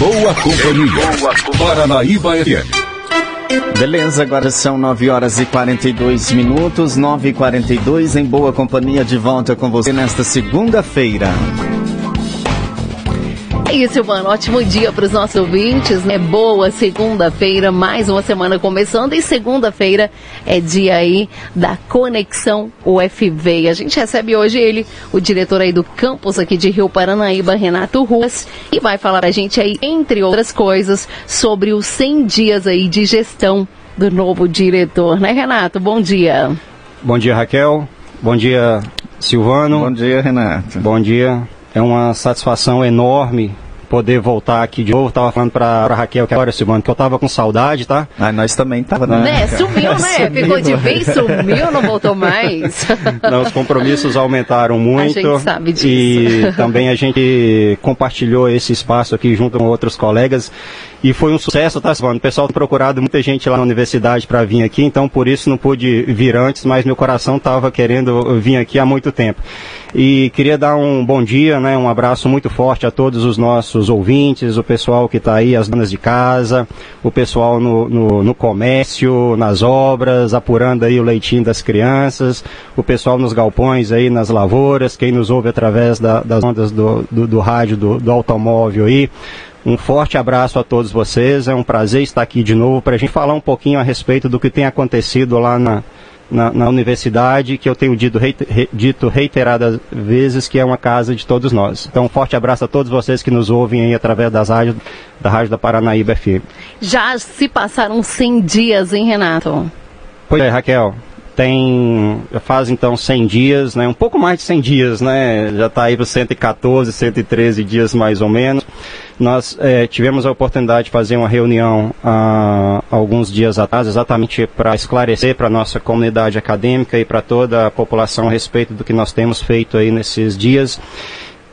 boa companhia. Boa Paranaíba FM. Beleza, agora são 9 horas e 42 minutos, 9 e 42 em boa companhia de volta com você nesta segunda-feira. É isso, mano. Ótimo dia para os nossos ouvintes, né? Boa segunda-feira, mais uma semana começando e segunda-feira é dia aí da Conexão UFV. E a gente recebe hoje ele, o diretor aí do campus aqui de Rio Paranaíba, Renato Ruas, e vai falar a gente aí, entre outras coisas, sobre os 100 dias aí de gestão do novo diretor, né, Renato? Bom dia. Bom dia, Raquel. Bom dia, Silvano. Bom dia, Renato. Bom dia. É uma satisfação enorme poder voltar aqui de novo. Tava falando pra, pra Raquel que agora, Silvano, que eu tava com saudade, tá? Ah, nós também tava, né? né? Sumiu, né? Ficou de vez, sumiu, não voltou mais. Não, os compromissos aumentaram muito. A gente sabe disso. E também a gente compartilhou esse espaço aqui junto com outros colegas. E foi um sucesso, tá, Silvano? O pessoal tem procurado muita gente lá na universidade para vir aqui, então por isso não pude vir antes, mas meu coração estava querendo vir aqui há muito tempo. E queria dar um bom dia, né, um abraço muito forte a todos os nossos ouvintes, o pessoal que está aí, as donas de casa, o pessoal no, no, no, comércio, nas obras, apurando aí o leitinho das crianças, o pessoal nos galpões aí, nas lavouras, quem nos ouve através da, das ondas do, do, do rádio, do, do automóvel aí. Um forte abraço a todos vocês. É um prazer estar aqui de novo para a gente falar um pouquinho a respeito do que tem acontecido lá na, na, na universidade, que eu tenho dito, reiter, dito reiteradas vezes que é uma casa de todos nós. Então, um forte abraço a todos vocês que nos ouvem aí através das rádios, da Rádio da Paranaíba FM. Já se passaram 100 dias, hein, Renato? Pois é, Raquel tem, faz então 100 dias, né, um pouco mais de 100 dias, né, já está aí para 114, 113 dias mais ou menos. Nós é, tivemos a oportunidade de fazer uma reunião há alguns dias atrás, exatamente para esclarecer para a nossa comunidade acadêmica e para toda a população a respeito do que nós temos feito aí nesses dias.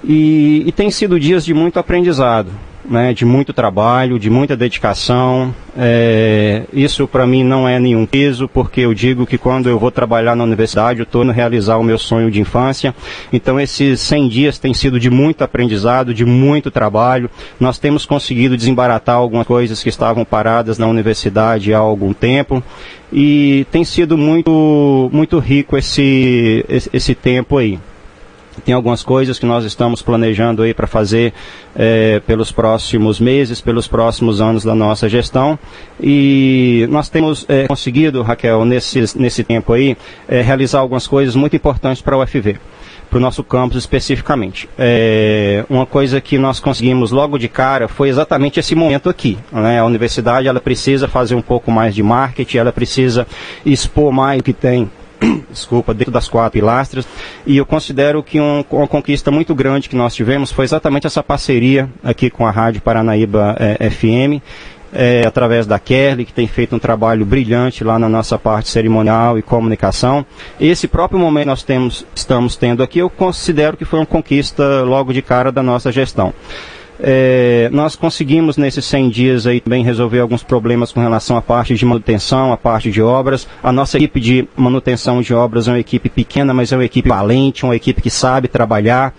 E, e tem sido dias de muito aprendizado né, de muito trabalho, de muita dedicação. É, isso para mim não é nenhum peso, porque eu digo que quando eu vou trabalhar na universidade, eu estou no realizar o meu sonho de infância. Então esses 100 dias têm sido de muito aprendizado, de muito trabalho. Nós temos conseguido desembaratar algumas coisas que estavam paradas na universidade há algum tempo. E tem sido muito, muito rico esse, esse, esse tempo aí. Tem algumas coisas que nós estamos planejando aí para fazer é, pelos próximos meses, pelos próximos anos da nossa gestão. E nós temos é, conseguido, Raquel, nesse, nesse tempo aí, é, realizar algumas coisas muito importantes para o UFV para o nosso campus especificamente. É, uma coisa que nós conseguimos logo de cara foi exatamente esse momento aqui. Né? A universidade ela precisa fazer um pouco mais de marketing, ela precisa expor mais o que tem desculpa, dentro das quatro pilastras. E eu considero que um, uma conquista muito grande que nós tivemos foi exatamente essa parceria aqui com a Rádio Paranaíba é, FM. É, através da Kelly, que tem feito um trabalho brilhante lá na nossa parte cerimonial e comunicação. Esse próprio momento que nós temos, estamos tendo aqui, eu considero que foi uma conquista logo de cara da nossa gestão. É, nós conseguimos nesses 100 dias aí também resolver alguns problemas com relação à parte de manutenção, à parte de obras. A nossa equipe de manutenção de obras é uma equipe pequena, mas é uma equipe valente, uma equipe que sabe trabalhar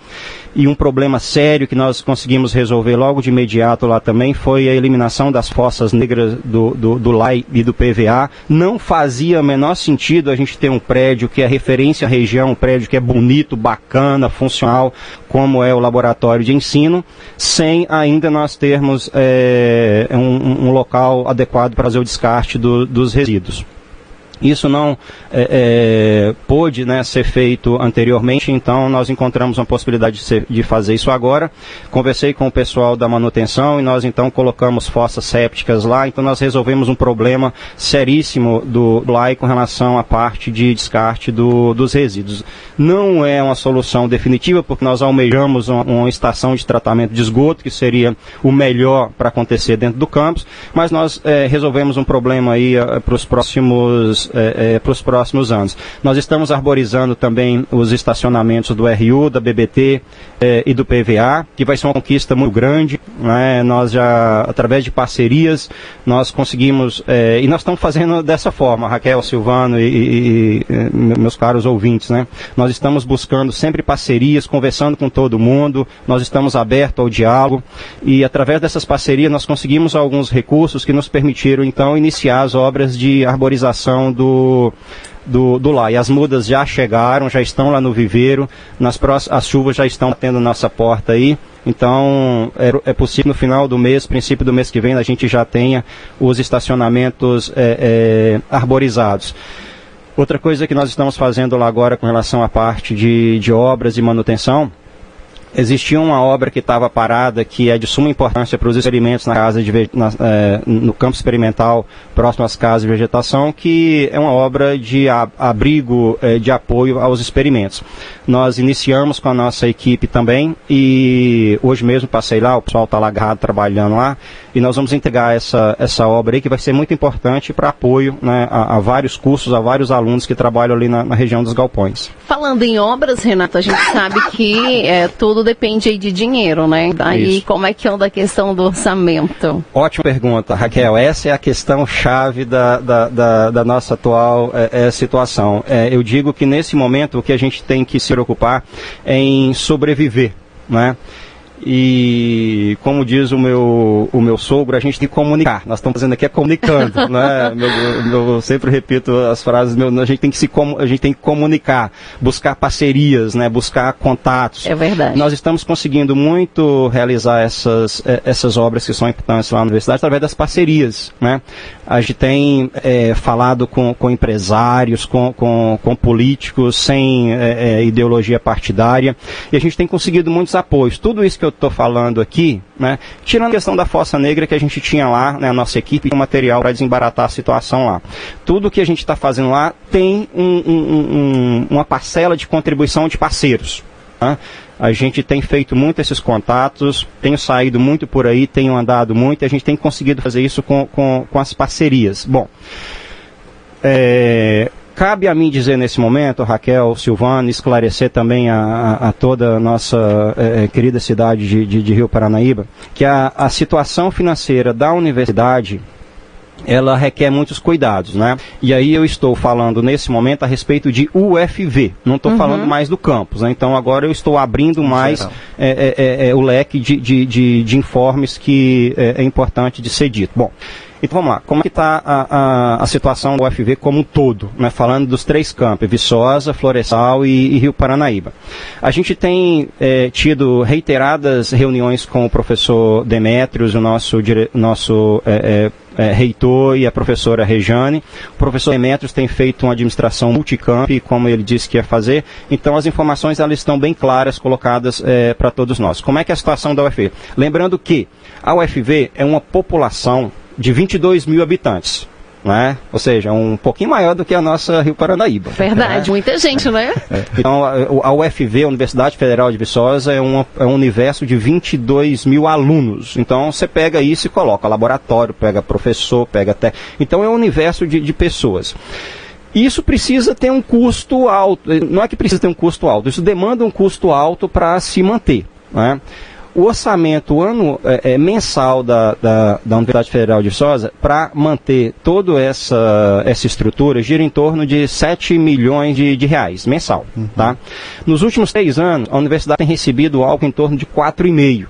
e um problema sério que nós conseguimos resolver logo de imediato lá também foi a eliminação das fossas negras do, do, do LAI e do PVA. Não fazia menor sentido a gente ter um prédio que é referência à região, um prédio que é bonito, bacana, funcional, como é o laboratório de ensino, sem ainda nós termos é, um, um, local adequado para fazer o descarte do, dos resíduos. Isso não é, é, pôde né, ser feito anteriormente, então nós encontramos uma possibilidade de, ser, de, fazer isso agora. Conversei com o pessoal da manutenção e nós então colocamos fossas sépticas lá, então nós resolvemos um problema seríssimo do LAI com relação à parte de descarte do, dos resíduos. Não é uma solução definitiva, porque nós almejamos uma, uma estação de tratamento de esgoto, que seria o melhor para acontecer dentro do campus, mas nós é, resolvemos um problema aí é, para os próximos é, é, próximos anos. Nós estamos arborizando também os estacionamentos do RU, da BBT é, e do PVA, que vai ser uma conquista muito grande. Né? Nós já, através de parcerias, nós conseguimos, é, e nós estamos fazendo dessa forma, Raquel, Silvano e, e, e meus caros ouvintes, né? Nós estamos buscando sempre parcerias, conversando com todo mundo, nós estamos abertos ao diálogo e através dessas parcerias nós conseguimos alguns recursos que nos permitiram então iniciar as obras de arborização do do, do. E as mudas já chegaram, já estão lá no viveiro, nas próximas, as chuvas já estão batendo nossa porta aí. Então, é, é, possível no final do mês, princípio do mês que vem, a gente já tenha os estacionamentos é, é, arborizados. Outra coisa que nós estamos fazendo lá agora com relação à parte de, de obras e manutenção, existia uma obra que estava parada que é de suma importância para os experimentos na casa de, na, é, no campo experimental próximo às casas de vegetação, que é uma obra de abrigo é, de apoio aos experimentos. Nós iniciamos com a nossa equipe também e hoje mesmo passei lá, o pessoal está lá agarrado trabalhando lá e nós vamos entregar essa, essa obra aí que vai ser muito importante para apoio né, a, a, vários cursos, a vários alunos que trabalham ali na, na, região dos galpões. Falando em obras, Renato, a gente sabe que é, tudo depende de dinheiro, né? Aí Isso. como é que anda a questão do orçamento? Ótima pergunta, Raquel. Essa é a questão chave da, da, da, da nossa atual é, situação. É, eu digo que nesse momento o que a gente tem que se preocupar é em sobreviver, né? E como diz o meu, o meu sogro, a gente tem que comunicar. Nós estamos fazendo aqui é comunicando, né? Meu, eu sempre repito as frases, meu, a gente tem que se a gente tem que comunicar, buscar parcerias, né? Buscar contatos. É verdade. Nós estamos conseguindo muito realizar essas, eh, essas obras que são importantes lá na universidade através das parcerias, né? A gente tem é, falado com, com empresários, com, com, com políticos sem é, ideologia partidária e a gente tem conseguido muitos apoios. Tudo isso que eu estou falando aqui, né, tirando a questão da fossa negra que a gente tinha lá, né, a nossa equipe, com material para desembaratar a situação lá. Tudo que a gente está fazendo lá tem um, um, um, uma parcela de contribuição de parceiros. Né? A gente tem feito muito esses contatos, tenho saído muito por aí, tenho andado muito, e a gente tem conseguido fazer isso com, com, com as parcerias. Bom, é, cabe a mim dizer nesse momento, Raquel, Silvana, esclarecer também a, a, toda a nossa é, querida cidade de, de, de Rio Paranaíba, que a, a situação financeira da universidade ela requer muitos cuidados, né? E aí eu estou falando nesse momento a respeito de UFV, não estou uhum. falando mais do campus, né? Então agora eu estou abrindo mais é, é, é, é, o leque de, de, de, de informes que é, é, importante de ser dito. Bom, então vamos lá, como é que está a, a, a, situação do UFV como um todo, né? falando dos três campos, Viçosa, Florestal e, e Rio Paranaíba. A gente tem é, tido reiteradas reuniões com o professor Demetrios, o nosso, dire, nosso é, é, reitor e a professora Rejane. O professor Demetrios tem feito uma administração multicamp, como ele disse que ia fazer. Então as informações elas estão bem claras, colocadas é, para todos nós. Como é que é a situação da UFV? Lembrando que a UFV é uma população de 22 mil habitantes. Né? Ou seja, um pouquinho maior do que a nossa Rio Paranaíba. Verdade, né? muita gente, né? É. Então, a UFV, a Universidade Federal de Viçosa, é, uma, é um universo de 22 mil alunos. Então, você pega isso e coloca laboratório, pega professor, pega até. Então, é um universo de, de pessoas. Isso precisa ter um custo alto. Não é que precisa ter um custo alto, isso demanda um custo alto para se manter. Né? O orçamento ano, é, é, mensal da, da, da, Universidade Federal de Viçosa para manter toda essa, essa estrutura gira em torno de 7 milhões de, de reais mensal. Uhum. Tá? Nos últimos três anos, a universidade tem recebido algo em torno de 4,5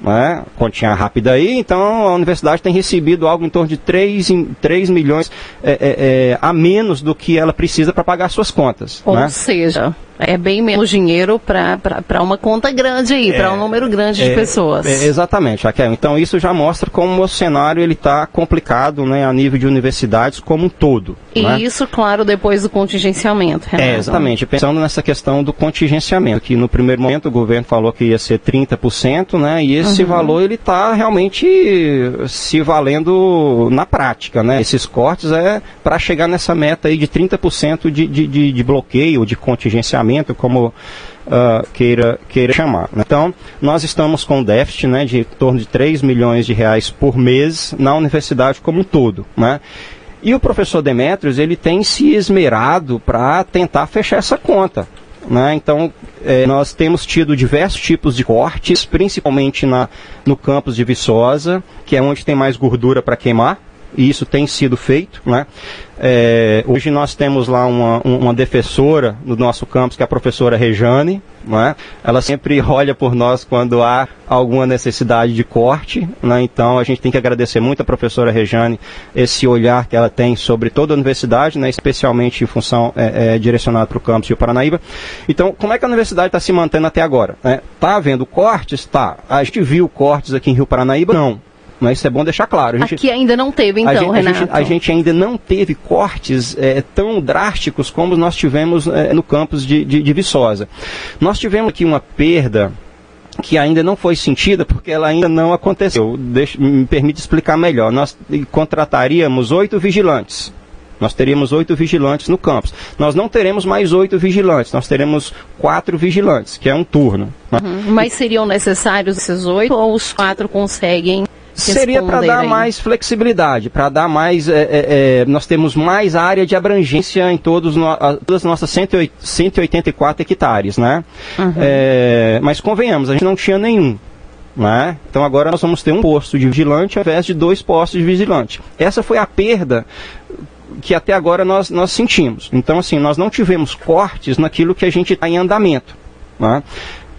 né? continha rápida aí, então a universidade tem recebido algo em torno de 3, 3 milhões é, é, é, a menos do que ela precisa para pagar suas contas. Ou né? seja, é bem menos dinheiro para uma conta grande aí, para um é, número grande de é, pessoas. É, exatamente, Raquel. Então isso já mostra como o cenário ele está complicado né, a nível de universidades como um todo. E né? isso, claro, depois do contingenciamento. Renato. É, exatamente. Pensando nessa questão do contingenciamento, que no primeiro momento o governo falou que ia ser 30%, né? E esse uhum. valor ele está realmente se valendo na prática, né? Esses cortes é para chegar nessa meta aí de 30% de, de, de, de bloqueio, de contingenciamento como uh, queira, queira chamar. Então, nós estamos com um déficit né, de torno de 3 milhões de reais por mês na universidade como um todo. Né? E o professor Demetrios, ele tem se esmerado para tentar fechar essa conta. Né? Então, é, nós temos tido diversos tipos de cortes, principalmente na, no campus de Viçosa, que é onde tem mais gordura para queimar e isso tem sido feito. Né? É, hoje nós temos lá uma, uma defensora no nosso campus, que é a professora Rejane. Né? Ela sempre olha por nós quando há alguma necessidade de corte. Né? Então a gente tem que agradecer muito a professora Rejane esse olhar que ela tem sobre toda a universidade, né? especialmente em função é, é, direcionada para o campus Rio Paranaíba. Então, como é que a universidade está se mantendo até agora? Está né? havendo cortes? Tá. A gente viu cortes aqui em Rio Paranaíba? Não. Mas isso é bom deixar claro. Gente, Aqui ainda não teve, então, a gente, Renato. A gente, a gente, ainda não teve cortes é, tão drásticos como nós tivemos é, no campus de, de, de Viçosa. Nós tivemos aqui uma perda que ainda não foi sentida porque ela ainda não aconteceu. Deixa, me permite explicar melhor. Nós contrataríamos oito vigilantes. Nós teríamos oito vigilantes no campus. Nós não teremos mais oito vigilantes, nós teremos quatro vigilantes, que é um turno. Uhum. Mas seriam necessários esses oito ou os quatro conseguem Seria para dar mais flexibilidade, para dar mais. É, é, é, nós temos mais área de abrangência em todos no, a, todas as nossas 184 hectares, né? Uhum. É, mas convenhamos, a gente não tinha nenhum. Né? Então agora nós vamos ter um posto de vigilante ao invés de dois postos de vigilante. Essa foi a perda que até agora nós, nós sentimos. Então, assim, nós não tivemos cortes naquilo que a gente está em andamento. Né?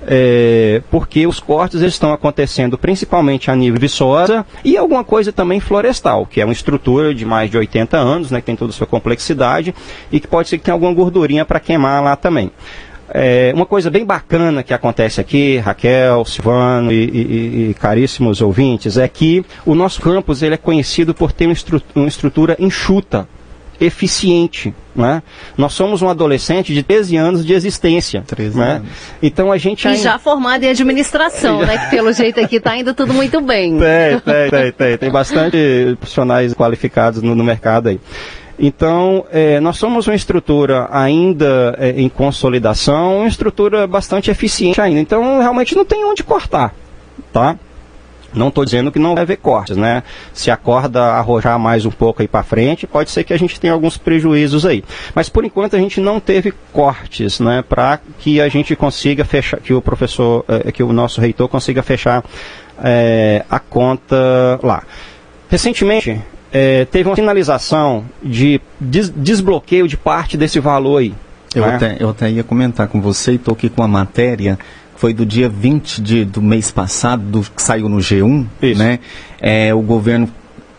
É, porque os cortes estão acontecendo principalmente a nível viçosa e alguma coisa também florestal, que é uma estrutura de mais de 80 anos, né, que tem toda a sua complexidade e que pode ser que tenha alguma gordurinha para queimar lá também. É, uma coisa bem bacana que acontece aqui, Raquel, Silvano e, e, e, caríssimos ouvintes, é que o nosso campus ele é conhecido por ter uma, uma estrutura enxuta eficiente. Né? Nós somos um adolescente de 13 anos de existência. 13 né? anos. Então a gente E ainda... já formado em administração, né? Que pelo jeito aqui está indo tudo muito bem. Tem, tem, tem, tem. Tem bastante profissionais qualificados no, no mercado aí. Então, é, nós somos uma estrutura ainda é, em consolidação, uma estrutura bastante eficiente ainda. Então, realmente não tem onde cortar, tá? Não estou dizendo que não vai haver cortes, né? Se a corda arrojar mais um pouco aí para frente, pode ser que a gente tenha alguns prejuízos aí. Mas por enquanto a gente não teve cortes, né? Para que a gente consiga fechar, que o professor, eh, que o nosso reitor consiga fechar eh, a conta lá. Recentemente eh, teve uma sinalização de des desbloqueio de parte desse valor aí. Eu, né? até, eu até ia comentar com você e estou aqui com a matéria foi do dia 20 de, do mês passado, do, que saiu no G1, Isso. né? É, o governo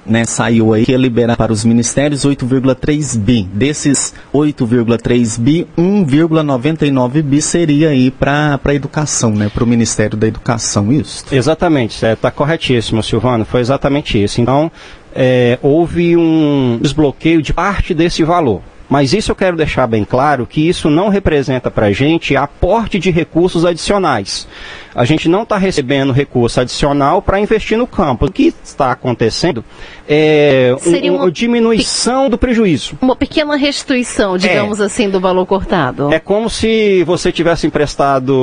né, saiu aí que ia liberar para os ministérios 8,3 bi. Desses 8,3 bi, 1,99 bi seria aí para a educação, né, para o Ministério da Educação, isso? Exatamente, está corretíssimo, Silvano, foi exatamente isso. Então, é, houve um desbloqueio de parte desse valor. Mas isso eu quero deixar bem claro que isso não representa para a gente aporte de recursos adicionais. A gente não está recebendo recurso adicional para investir no campo. O que está acontecendo é um, uma diminuição do prejuízo. Uma pequena restituição, digamos é. assim, do valor cortado. É como se você tivesse emprestado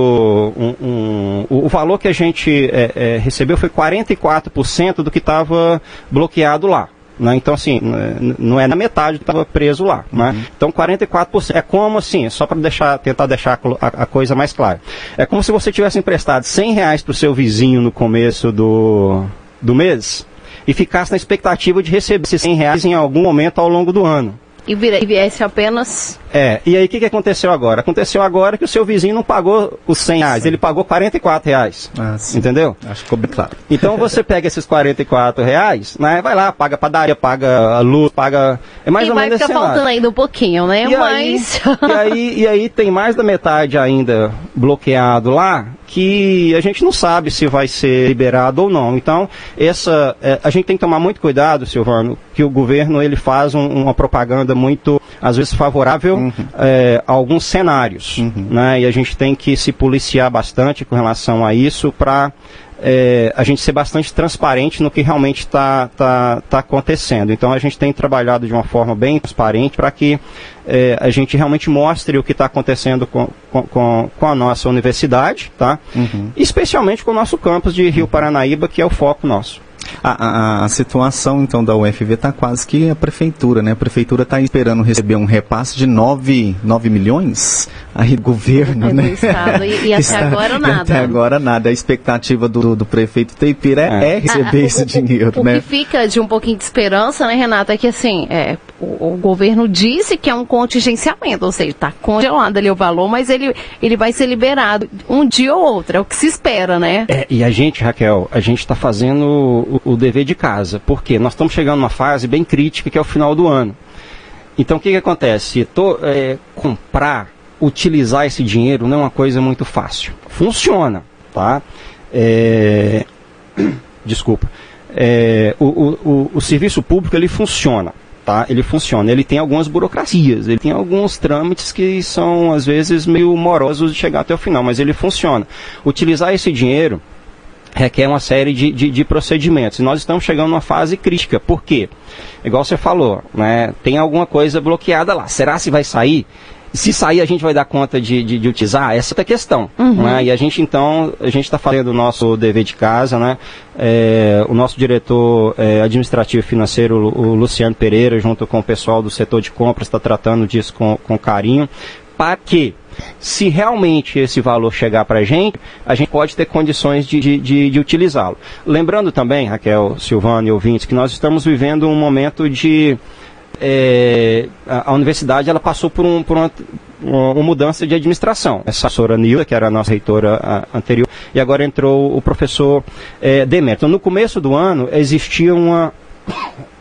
um, um, o valor que a gente é, é, recebeu foi 44% do que estava bloqueado lá. Né? Então, assim, não é na metade que estava preso lá. Né? Uhum. Então, 44%. É como assim, só para deixar, tentar deixar a, a, coisa mais clara. É como se você tivesse emprestado 100 reais para o seu vizinho no começo do, do mês e ficasse na expectativa de receber esses 100 reais em algum momento ao longo do ano e viesse apenas. É, e aí o que, que aconteceu agora? Aconteceu agora que o seu vizinho não pagou os 100 reais, sim. ele pagou 44 reais. Ah, entendeu? Acho que ficou bem claro. Então você pega esses 44 reais, né, vai lá, paga padaria, paga a luz, paga. É mais e ou menos vai ficar faltando ainda um pouquinho, né? E Mas. Aí, e, aí, e aí tem mais da metade ainda bloqueado lá, que a gente não sabe se vai ser liberado ou não. Então, essa, é, a gente tem que tomar muito cuidado, Silvano, que o governo ele faz um, uma propaganda muito, às vezes, favorável uhum. é, a alguns cenários. Uhum. Né? E a gente tem que se policiar bastante com relação a isso para é, a gente ser bastante transparente no que realmente está tá, tá acontecendo. Então a gente tem trabalhado de uma forma bem transparente para que é, a gente realmente mostre o que está acontecendo com, com, com, a nossa universidade, tá? Uhum. especialmente com o nosso campus de Rio Paranaíba, que é o foco nosso. A, a, a situação, então, da UFV está quase que a prefeitura, né? A prefeitura está esperando receber um repasse de 9, 9 milhões aí do governo, é né? Estado, e, e até Está, agora nada. Até agora nada. A expectativa do, do prefeito Teipira é, é. receber esse o, dinheiro, o, né? O que fica de um pouquinho de esperança, né, Renata, é que assim, é, o, o governo disse que é um contingenciamento, ou seja, está congelado ali o valor, mas ele, ele vai ser liberado um dia ou outro, é o que se espera, né? É, e a gente, Raquel, a gente está fazendo o, o, dever de casa, porque nós estamos chegando numa fase bem crítica que é o final do ano. Então o que, que acontece? Tô, é, comprar, utilizar esse dinheiro não é uma coisa muito fácil. Funciona, tá? É... Desculpa. É, o, o, o, serviço público ele funciona tá? Ele funciona. Ele tem algumas burocracias, ele tem alguns trâmites que são às vezes meio morosos de chegar até o final, mas ele funciona. Utilizar esse dinheiro requer uma série de, de, de, procedimentos. E nós estamos chegando numa fase crítica. Por quê? Igual você falou, né? Tem alguma coisa bloqueada lá. Será se vai sair? Se sair a gente vai dar conta de, de, de utilizar? Essa é a questão. Uhum. Né? E a gente então, a gente está fazendo o nosso dever de casa, né? É, o nosso diretor é, administrativo e financeiro, o Luciano Pereira, junto com o pessoal do setor de compras, está tratando disso com, com carinho, para que se realmente esse valor chegar para a gente, a gente pode ter condições de, de, de, de utilizá-lo. Lembrando também, Raquel, Silvano e ouvintes, que nós estamos vivendo um momento de é, a, a, universidade ela passou por, um, por uma, uma, mudança de administração. Essa professora Nilda, que era a nossa reitora a, anterior, e agora entrou o professor é, Demetrio. Então, no começo do ano, existia uma.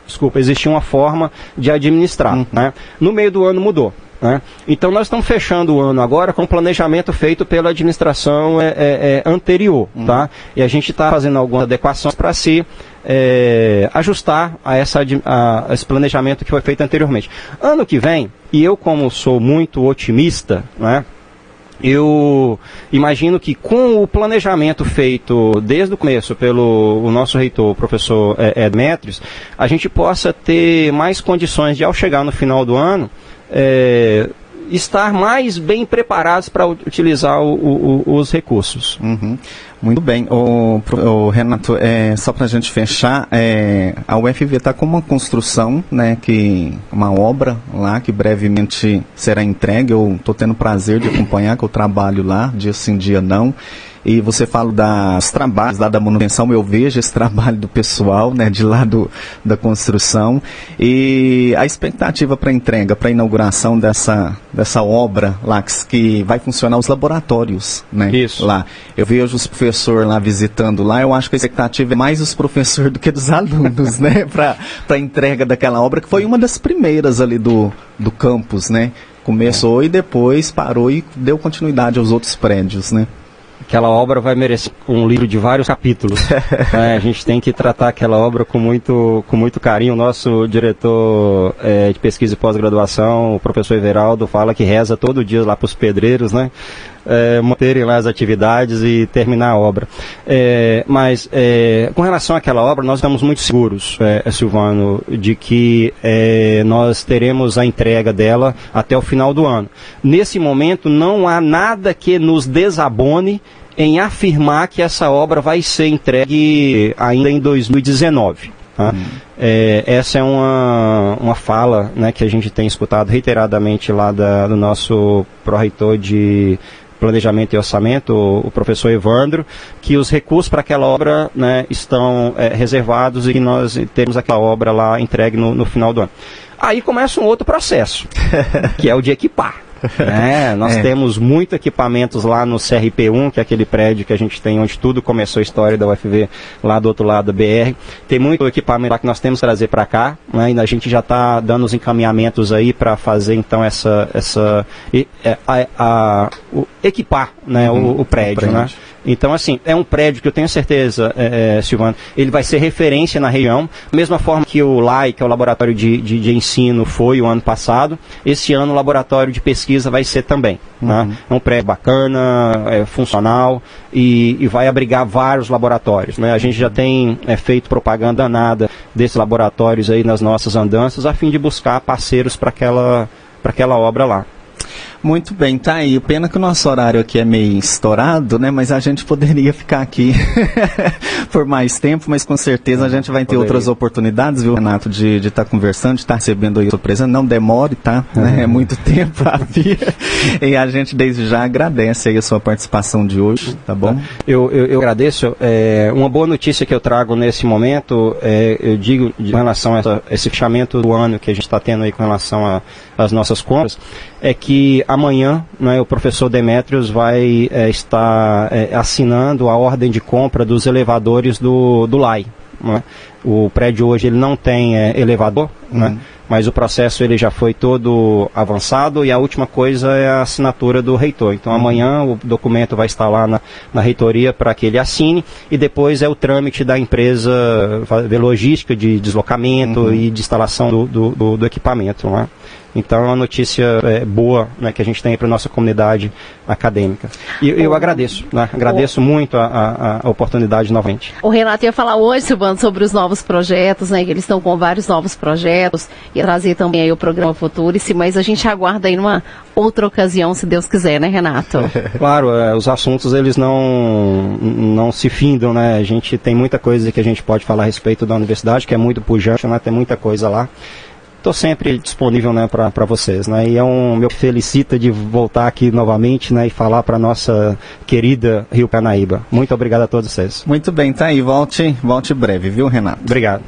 Desculpa, existia uma forma de administrar. Uhum. Né? No meio do ano mudou. Né? Então nós estamos fechando o ano agora com planejamento feito pela administração é, é, é anterior. Uhum. Tá? E a gente está fazendo algumas adequações para se é, ajustar a, essa, a, a esse planejamento que foi feito anteriormente. Ano que vem, e eu como sou muito otimista, né, eu imagino que com o planejamento feito desde o começo pelo o nosso reitor, o professor é, Demetrios, a gente possa ter mais condições de, ao chegar no final do ano, é, estar mais bem preparados para utilizar o, o, os recursos. Uhum. Muito bem. O, o Renato, é, só para a gente fechar, é, a UFV está com uma construção, né, que, uma obra lá que brevemente será entregue. Eu estou tendo prazer de acompanhar, que eu trabalho lá, dia sim, dia não. E você fala das trabalhos lá da manutenção, eu vejo esse trabalho do pessoal, né, de lá do, da construção. E a expectativa para entrega, para inauguração dessa, dessa obra lá, que, que vai funcionar os laboratórios, né? Isso. Lá. Eu vejo os professores lá visitando lá, eu acho que a expectativa é mais os professores do que dos alunos, né, para a entrega daquela obra, que foi uma das primeiras ali do, do campus, né? Começou e depois parou e deu continuidade aos outros prédios, né? Aquela obra vai merecer um livro de vários capítulos. é, a gente tem que tratar aquela obra com muito, com muito carinho. O nosso diretor é, de pesquisa e pós-graduação, o professor Everaldo, fala que reza todo dia lá para os pedreiros, né? É, manterem lá as atividades e terminar a obra. É, mas é, com relação àquela obra, nós estamos muito seguros, é, Silvano, de que é, nós teremos a entrega dela até o final do ano. Nesse momento, não há nada que nos desabone em afirmar que essa obra vai ser entregue ainda em 2019. Tá? Hum. É, essa é uma, uma fala né, que a gente tem escutado reiteradamente lá da, do nosso pró-reitor de planejamento e orçamento, o, professor Evandro, que os recursos para aquela obra né, estão é, reservados e nós temos aquela obra lá entregue no, no final do ano. Aí começa um outro processo, que é o de equipar. É, nós é. temos muitos equipamentos lá no CRP1, que é aquele prédio que a gente tem onde tudo começou a história da UFV, lá do outro lado da BR. Tem muito equipamento lá que nós temos que trazer para cá, né, e a gente já está dando os encaminhamentos aí para fazer então essa, essa é, a, a, a, o, equipar né, uhum, o, o, prédio, o prédio. Né? Então, assim, é um prédio que eu tenho certeza, é, é, Silvano, ele vai ser referência na região, da mesma forma que o LAI, que é o Laboratório de, de, de Ensino, foi o ano passado, esse ano o Laboratório de Pesquisa vai ser também. Né? Uhum. Né? É um prédio bacana, é, funcional e, e, vai abrigar vários laboratórios. Né? A gente já tem é, feito propaganda nada desses laboratórios aí nas nossas andanças, a fim de buscar parceiros para aquela, aquela obra lá. Muito bem, tá aí. Pena que o nosso horário aqui é meio estourado, né? Mas a gente poderia ficar aqui por mais tempo, mas com certeza a gente vai ter poderia. outras oportunidades, viu, Renato, de estar tá conversando, de estar tá recebendo aí surpresa. Não demore, tá? Né? É muito tempo a vir. e a gente desde já agradece aí a sua participação de hoje, tá bom? Eu, eu, eu agradeço. É, uma boa notícia que eu trago nesse momento, é, eu digo de relação a essa, esse fechamento do ano que a gente está tendo aí com relação às nossas compras, é que amanhã né, o professor Demetrios vai é, estar é, assinando a ordem de compra dos elevadores do, do LAI. Né? O prédio hoje ele não tem é, elevador, né? uhum. né? mas o processo ele já foi todo avançado e a última coisa é a assinatura do reitor. Então uhum. amanhã o documento vai estar lá na, na reitoria para que ele assine e depois é o trâmite da empresa de logística de deslocamento uhum. e de instalação do, do, do, do equipamento. Né? Então é uma notícia é, boa né, que a gente tem para a nossa comunidade acadêmica. E eu, eu agradeço, né? agradeço o... muito a, a, a, oportunidade novamente. O Renato ia falar hoje, Silvano, sobre os novos projetos, né? Que eles estão com vários novos projetos, e trazer também aí o programa Futurice, mas a gente aguarda aí numa outra ocasião, se Deus quiser, né, Renato? claro, é, os assuntos eles não, não se findam, né? A gente tem muita coisa que a gente pode falar a respeito da universidade, que é muito pujante, né? Tem muita coisa lá estou sempre disponível né, para vocês. Né, e é um meu felicita de voltar aqui novamente né, e falar para nossa querida Rio Canaíba. Muito obrigado a todos vocês. Muito bem, tá aí. Volte, volte breve, viu, Renato? Obrigado.